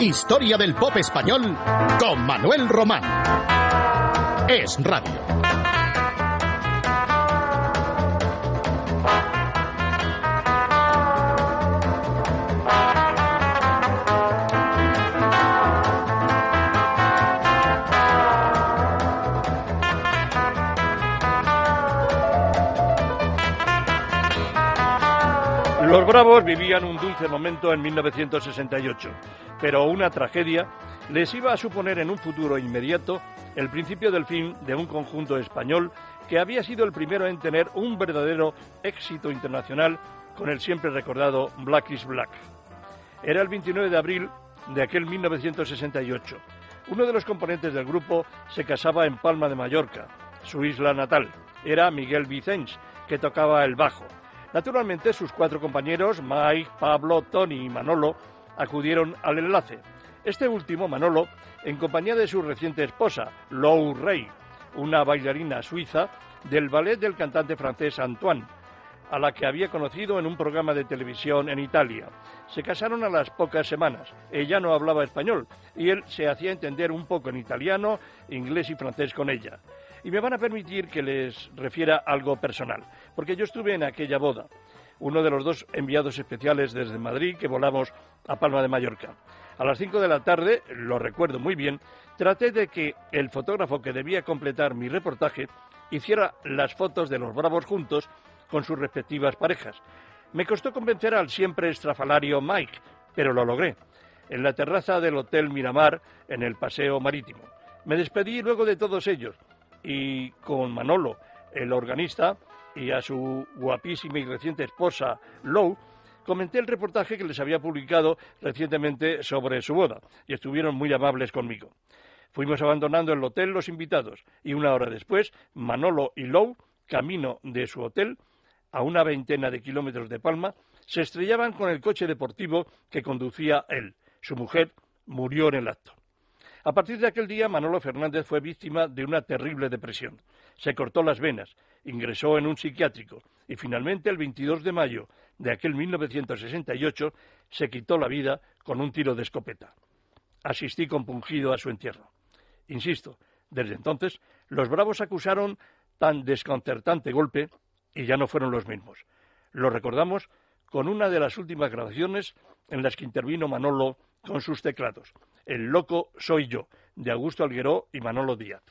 Historia del pop español con Manuel Román. Es Radio. Los Bravos vivían un dulce momento en 1968, pero una tragedia les iba a suponer en un futuro inmediato el principio del fin de un conjunto español que había sido el primero en tener un verdadero éxito internacional con el siempre recordado Black is Black. Era el 29 de abril de aquel 1968. Uno de los componentes del grupo se casaba en Palma de Mallorca, su isla natal. Era Miguel Vicens, que tocaba el bajo. Naturalmente, sus cuatro compañeros, Mike, Pablo, Tony y Manolo, acudieron al enlace. Este último, Manolo, en compañía de su reciente esposa, Lou Rey, una bailarina suiza del ballet del cantante francés Antoine, a la que había conocido en un programa de televisión en Italia. Se casaron a las pocas semanas. Ella no hablaba español y él se hacía entender un poco en italiano, inglés y francés con ella. Y me van a permitir que les refiera algo personal, porque yo estuve en aquella boda, uno de los dos enviados especiales desde Madrid que volamos a Palma de Mallorca. A las cinco de la tarde, lo recuerdo muy bien, traté de que el fotógrafo que debía completar mi reportaje hiciera las fotos de los bravos juntos con sus respectivas parejas. Me costó convencer al siempre estrafalario Mike, pero lo logré, en la terraza del Hotel Miramar, en el Paseo Marítimo. Me despedí luego de todos ellos, y con Manolo, el organista, y a su guapísima y reciente esposa, Lou, comenté el reportaje que les había publicado recientemente sobre su boda, y estuvieron muy amables conmigo. Fuimos abandonando el hotel los invitados, y una hora después, Manolo y Lou, camino de su hotel, a una veintena de kilómetros de Palma, se estrellaban con el coche deportivo que conducía él. Su mujer murió en el acto. A partir de aquel día, Manolo Fernández fue víctima de una terrible depresión. Se cortó las venas, ingresó en un psiquiátrico y finalmente, el 22 de mayo de aquel 1968, se quitó la vida con un tiro de escopeta. Asistí compungido a su entierro. Insisto, desde entonces, los bravos acusaron tan desconcertante golpe y ya no fueron los mismos. Lo recordamos con una de las últimas grabaciones en las que intervino Manolo con sus teclados. El loco soy yo, de Augusto Algueró y Manolo Díaz.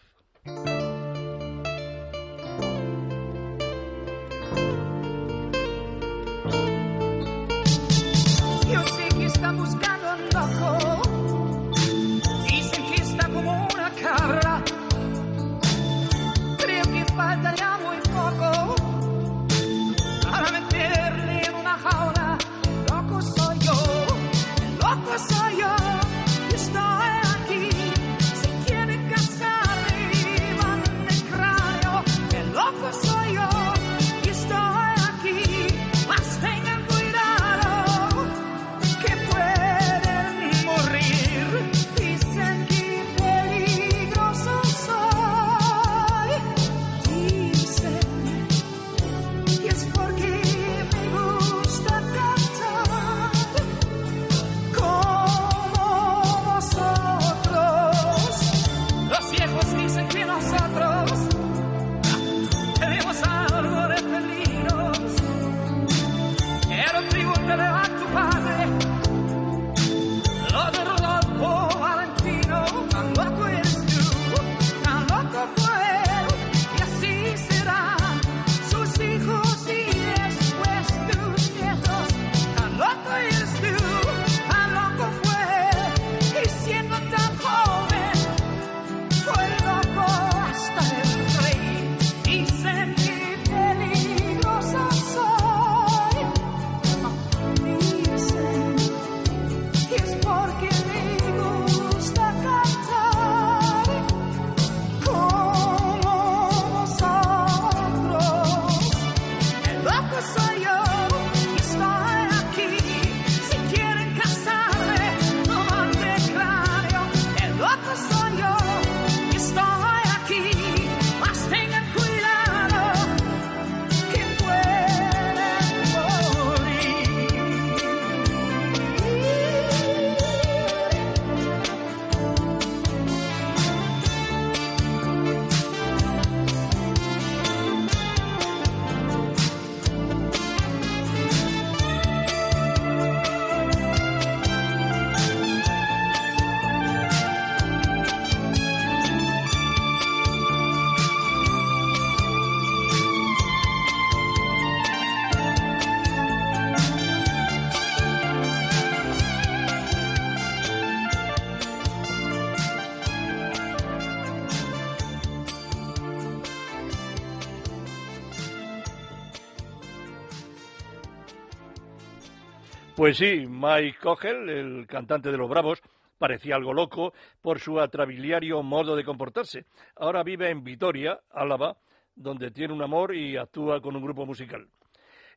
Pues sí, Mike Cogel, el cantante de Los Bravos, parecía algo loco por su atrabiliario modo de comportarse. Ahora vive en Vitoria, Álava, donde tiene un amor y actúa con un grupo musical.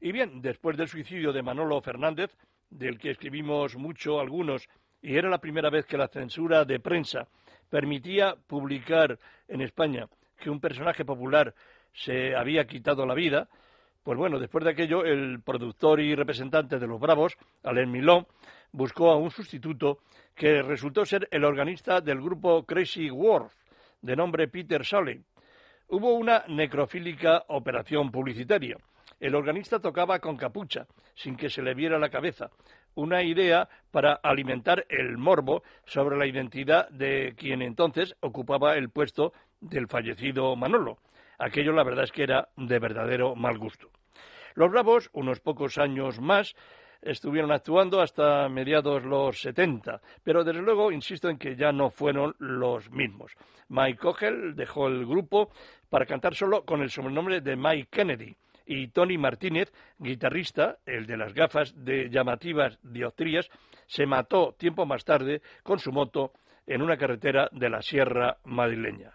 Y bien, después del suicidio de Manolo Fernández, del que escribimos mucho algunos, y era la primera vez que la censura de prensa permitía publicar en España que un personaje popular se había quitado la vida, pues bueno, después de aquello, el productor y representante de los Bravos, Alain Milón, buscó a un sustituto que resultó ser el organista del grupo Crazy World, de nombre Peter Soley. Hubo una necrofílica operación publicitaria. El organista tocaba con capucha, sin que se le viera la cabeza, una idea para alimentar el morbo sobre la identidad de quien entonces ocupaba el puesto del fallecido Manolo. Aquello la verdad es que era de verdadero mal gusto. Los Bravos, unos pocos años más, estuvieron actuando hasta mediados los 70, pero desde luego insisto en que ya no fueron los mismos. Mike Cogel dejó el grupo para cantar solo con el sobrenombre de Mike Kennedy y Tony Martínez, guitarrista, el de las gafas de llamativas dioptrías, se mató tiempo más tarde con su moto en una carretera de la Sierra madrileña.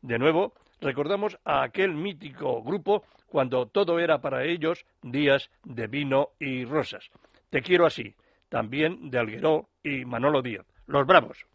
De nuevo, recordamos a aquel mítico grupo cuando todo era para ellos días de vino y rosas. Te quiero así, también de Algueró y Manolo Díaz. Los Bravos.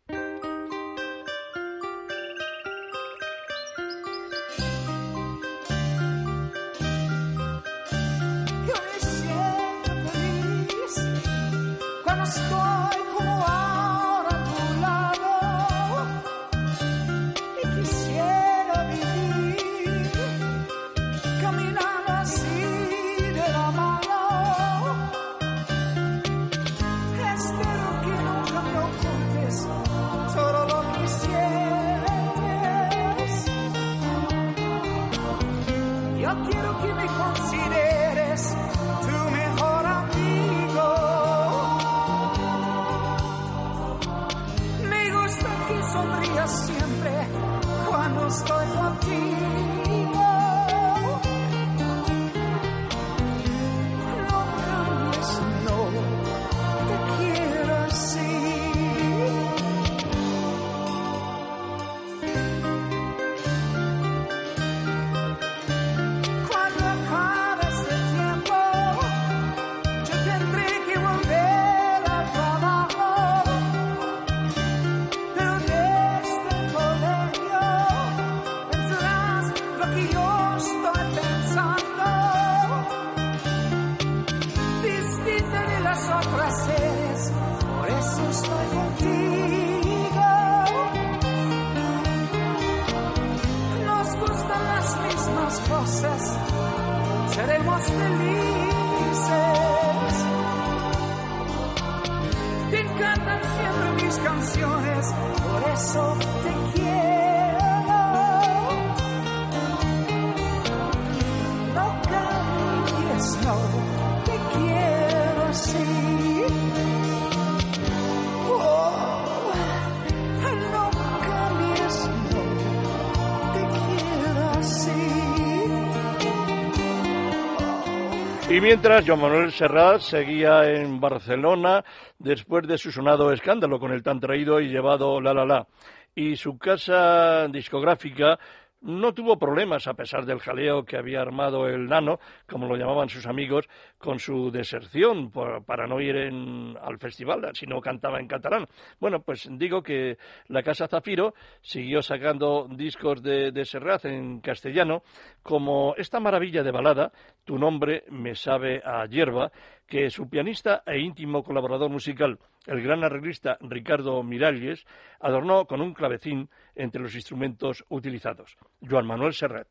Y mientras Joan Manuel Serrat seguía en Barcelona después de su sonado escándalo con el tan traído y llevado La La La. Y su casa discográfica no tuvo problemas a pesar del jaleo que había armado el nano, como lo llamaban sus amigos, con su deserción para no ir en- al festival, si no cantaba en catalán. Bueno, pues digo que la Casa Zafiro siguió sacando discos de, de Serrat en castellano, como esta maravilla de balada, Tu nombre me sabe a hierba, que su pianista e íntimo colaborador musical, el gran arreglista Ricardo Miralles, adornó con un clavecín entre los instrumentos utilizados. Joan Manuel Serrat.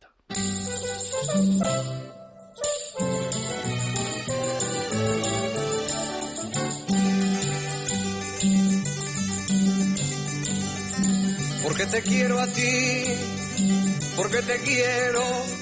Porque te quiero a ti, porque te quiero.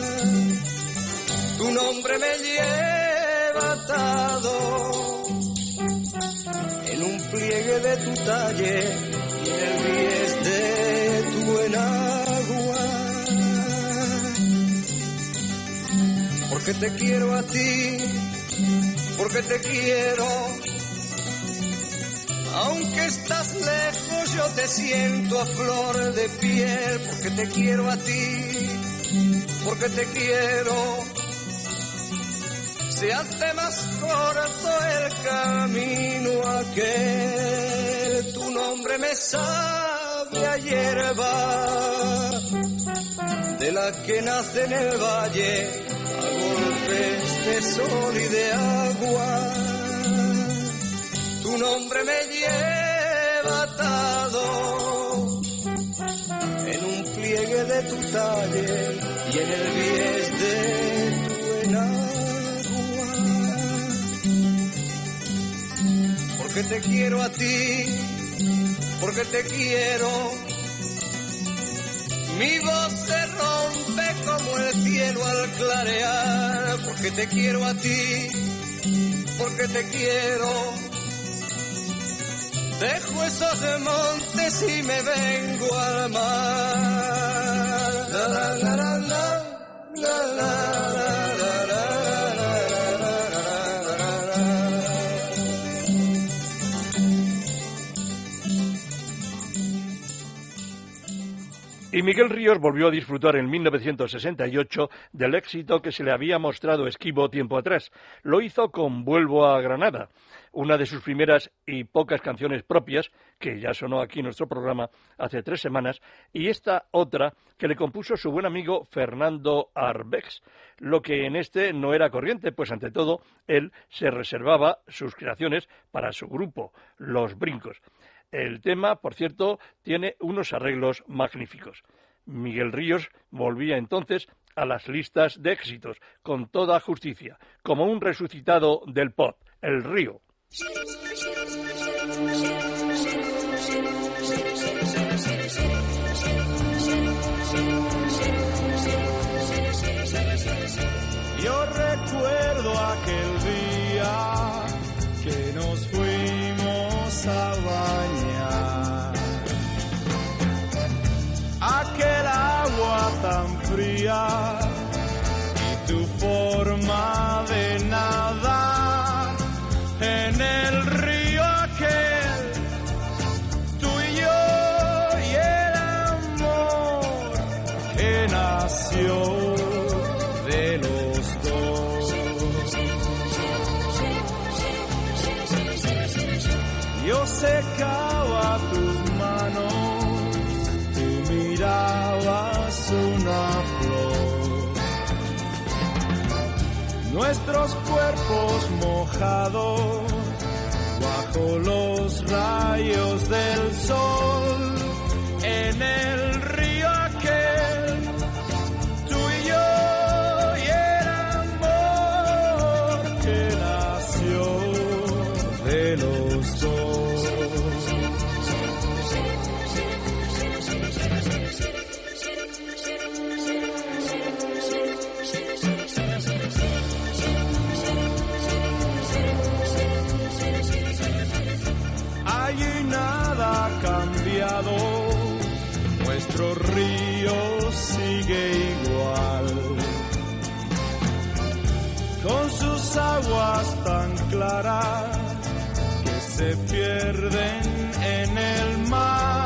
Tu nombre me lleva atado en un pliegue de tu talle y en el bies de tu enagua. Porque te quiero a ti, porque te quiero. Aunque estás lejos, yo te siento a flor de piel, porque te quiero a ti, porque te quiero. Se hace más corto el camino aquel, tu nombre me sabe a hierba, de la que nace en el valle, a golpes de sol y de agua. Tu nombre me lleva atado en un pliegue de tu talle y en el bies de Porque te quiero a ti, porque te quiero. Mi voz se rompe como el cielo al clarear, porque te quiero a ti, porque te quiero. Dejo esos montes y me vengo al mar. La, la, la, la, la, la, la, Y Miguel Ríos volvió a disfrutar en 1968 del éxito que se le había mostrado esquivo tiempo atrás. Lo hizo con Vuelvo a Granada, una de sus primeras y pocas canciones propias, que ya sonó aquí nuestro programa hace tres semanas, y esta otra que le compuso su buen amigo Fernando Arbex, lo que en este no era corriente, pues ante todo él se reservaba sus creaciones para su grupo, Los Brincos. El tema, por cierto, tiene unos arreglos magníficos. Miguel Ríos volvía entonces a las listas de éxitos con toda justicia, como un resucitado del pop, el río. Yo secaba tus manos, tú mirabas una flor. Nuestros cuerpos mojados bajo los rayos del sol en el Con sus aguas tan claras que se pierden en el mar,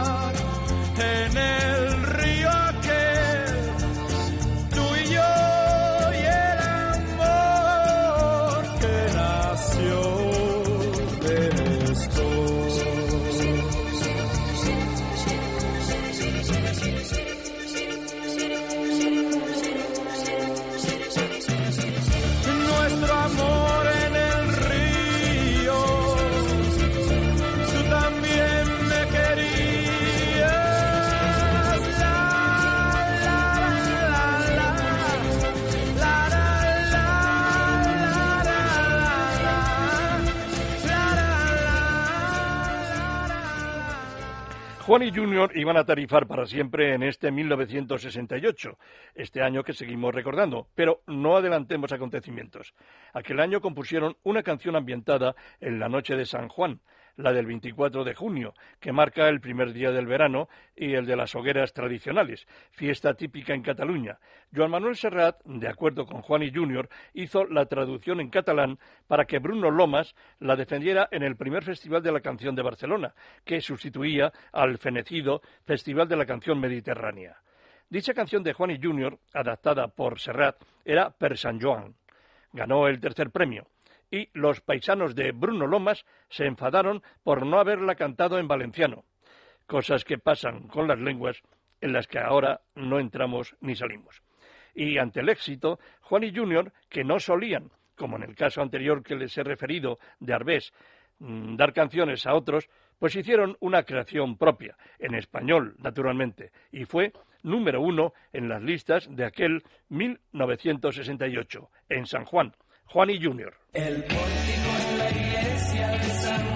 Juan y Junior iban a tarifar para siempre en este 1968, este año que seguimos recordando, pero no adelantemos acontecimientos. Aquel año compusieron una canción ambientada en la noche de San Juan, la del 24 de junio, que marca el primer día del verano y el de las hogueras tradicionales, fiesta típica en Cataluña. Joan Manuel Serrat, de acuerdo con Juan y Junior, hizo la traducción en catalán para que Bruno Lomas la defendiera en el primer Festival de la Canción de Barcelona, que sustituía al fenecido Festival de la Canción Mediterránea. Dicha canción de Juan y Junior, adaptada por Serrat, era Per San Joan. Ganó el tercer premio y los paisanos de Bruno Lomas se enfadaron por no haberla cantado en valenciano. Cosas que pasan con las lenguas en las que ahora no entramos ni salimos. Y ante el éxito, Juan y Junior, que no solían, como en el caso anterior que les he referido de Arbés, mm, dar canciones a otros, pues hicieron una creación propia, en español, naturalmente, y fue número uno en las listas de aquel 1968, en San Juan, Juan y Junior. El pórtico en la iglesia de San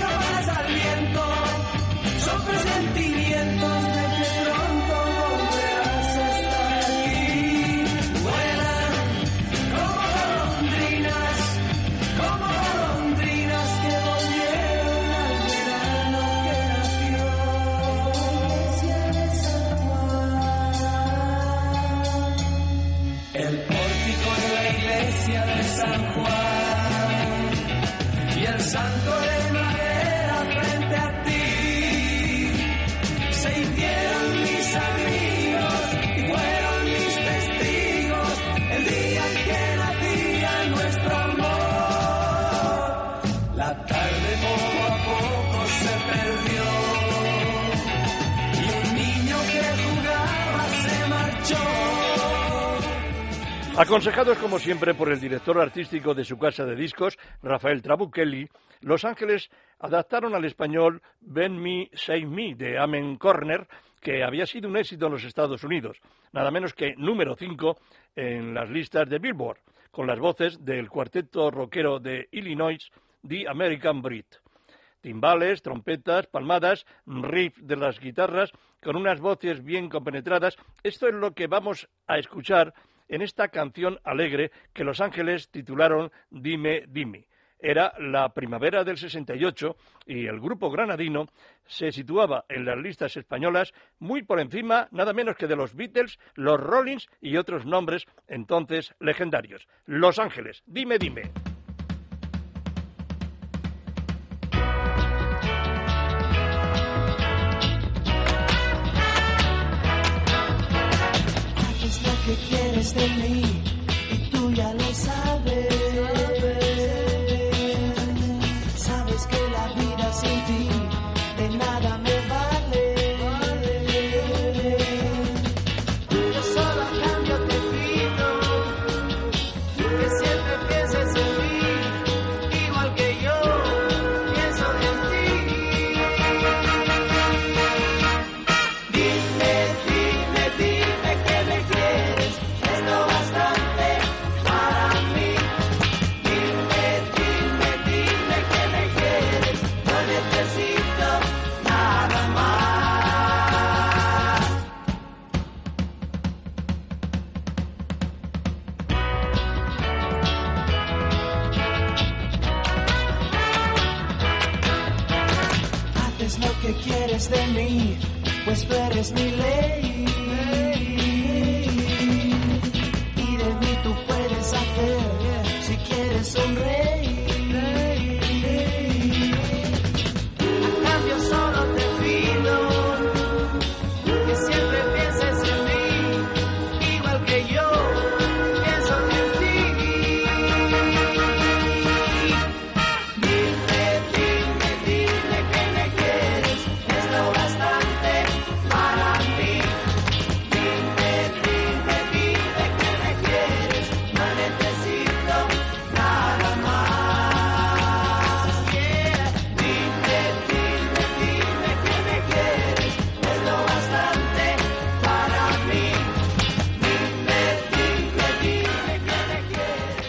las campanas al viento, Aconsejados como siempre por el director artístico de su casa de discos, Rafael Trabuchelli, Los Ángeles adaptaron al español Ben Me, Say Me de Amen Corner, que había sido un éxito en los Estados Unidos, nada menos que número 5 en las listas de Billboard, con las voces del cuarteto rockero de Illinois, The American Brit timbales, trompetas, palmadas, riff de las guitarras, con unas voces bien compenetradas. Esto es lo que vamos a escuchar en esta canción alegre que Los Ángeles titularon Dime, dime. Era la primavera del 68 y el grupo granadino se situaba en las listas españolas muy por encima nada menos que de los Beatles, los Rollins y otros nombres entonces legendarios. Los Ángeles, dime, dime. Que quieres de mí? Y tú ya lo sabes. Pues tú eres mi ley.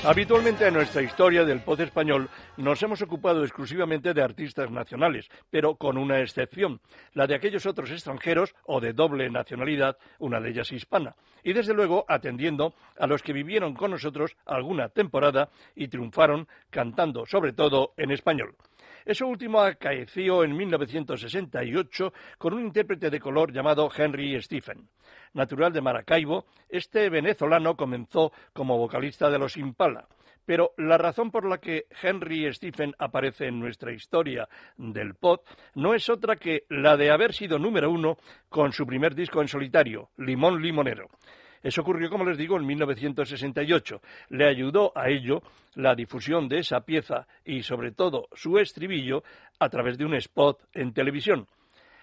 Habitualmente en nuestra historia del pop español nos hemos ocupado exclusivamente de artistas nacionales, pero con una excepción, la de aquellos otros extranjeros o de doble nacionalidad, una de ellas hispana, y desde luego atendiendo a los que vivieron con nosotros alguna temporada y triunfaron cantando sobre todo en español. Eso último acaeció en 1968 con un intérprete de color llamado Henry Stephen. Natural de Maracaibo, este venezolano comenzó como vocalista de los Impala. Pero la razón por la que Henry Stephen aparece en nuestra historia del pop no es otra que la de haber sido número uno con su primer disco en solitario, Limón Limonero. Eso ocurrió, como les digo, en 1968. Le ayudó a ello la difusión de esa pieza y, sobre todo, su estribillo a través de un spot en televisión.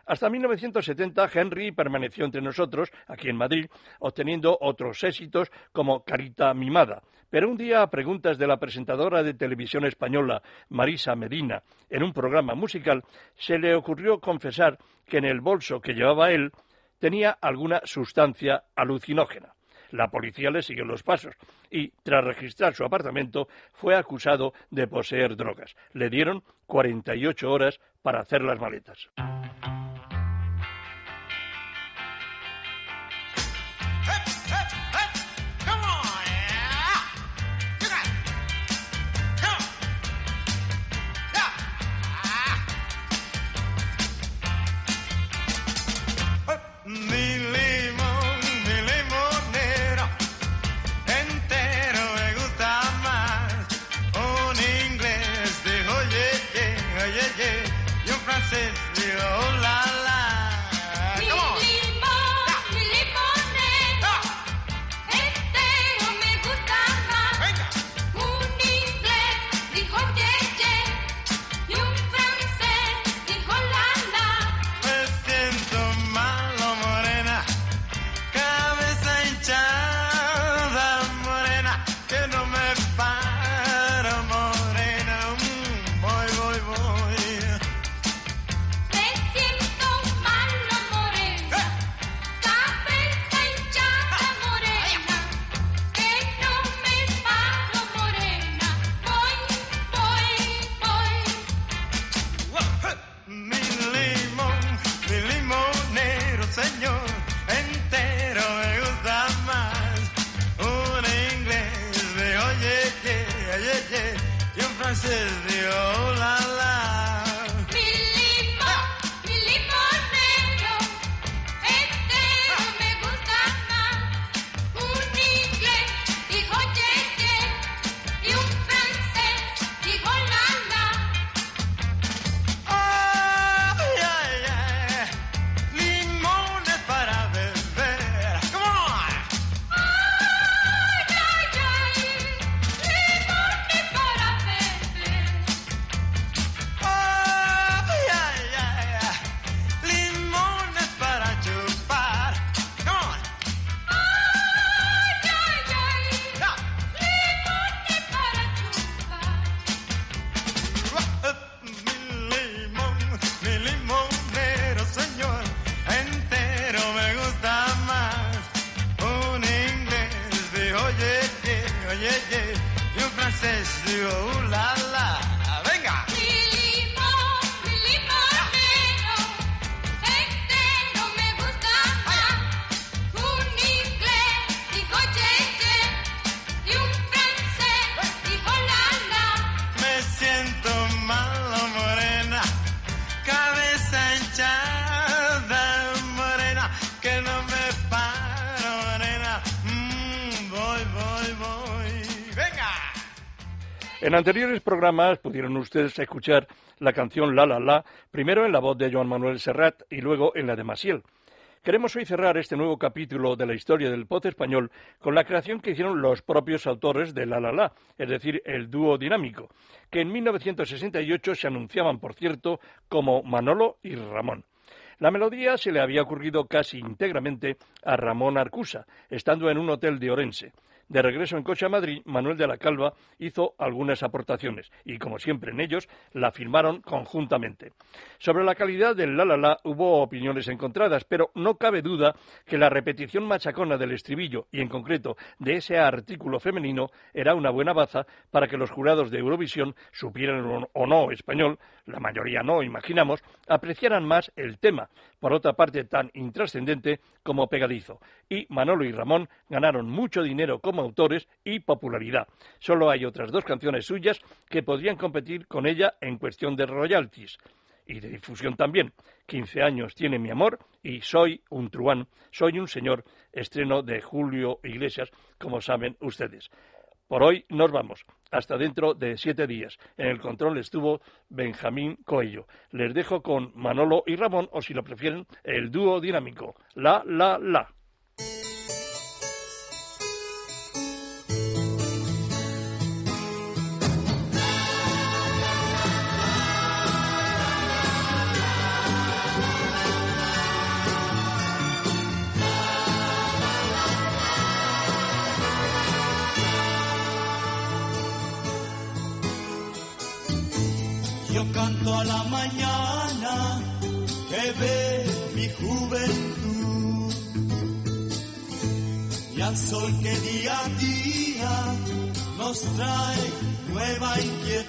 Hasta 1970 Henry permaneció entre nosotros, aquí en Madrid, obteniendo otros éxitos como Carita Mimada. Pero un día, a preguntas de la presentadora de televisión española, Marisa Medina, en un programa musical, se le ocurrió confesar que en el bolso que llevaba él tenía alguna sustancia alucinógena. La policía le siguió los pasos y, tras registrar su apartamento, fue acusado de poseer drogas. Le dieron 48 horas para hacer las maletas. dancing. En anteriores programas pudieron ustedes escuchar la canción La La La, primero en la voz de Joan Manuel Serrat y luego en la de Maciel. Queremos hoy cerrar este nuevo capítulo de la historia del pop español con la creación que hicieron los propios autores de La La La, es decir, el dúo dinámico, que en 1968 se anunciaban, por cierto, como Manolo y Ramón. La melodía se le había ocurrido casi íntegramente a Ramón Arcusa, estando en un hotel de Orense. De regreso en coche a Madrid, Manuel de la Calva hizo algunas aportaciones y, como siempre en ellos, la firmaron conjuntamente. Sobre la calidad del La La La hubo opiniones encontradas, pero no cabe duda que la repetición machacona del estribillo y, en concreto, de ese artículo femenino era una buena baza para que los jurados de Eurovisión, supieran o no español, la mayoría no, imaginamos, apreciaran más el tema, por otra parte tan intrascendente como pegadizo. Y Manolo y Ramón ganaron mucho dinero como autores y popularidad. Solo hay otras dos canciones suyas que podrían competir con ella en cuestión de royalties y de difusión también. 15 años tiene mi amor y soy un truán, soy un señor, estreno de Julio Iglesias, como saben ustedes. Por hoy nos vamos. Hasta dentro de siete días. En el control estuvo Benjamín Coello. Les dejo con Manolo y Ramón, o si lo prefieren, el dúo dinámico. La, la, la. A la mañana que ve mi juventud y al sol que día a día nos trae nueva inquietud.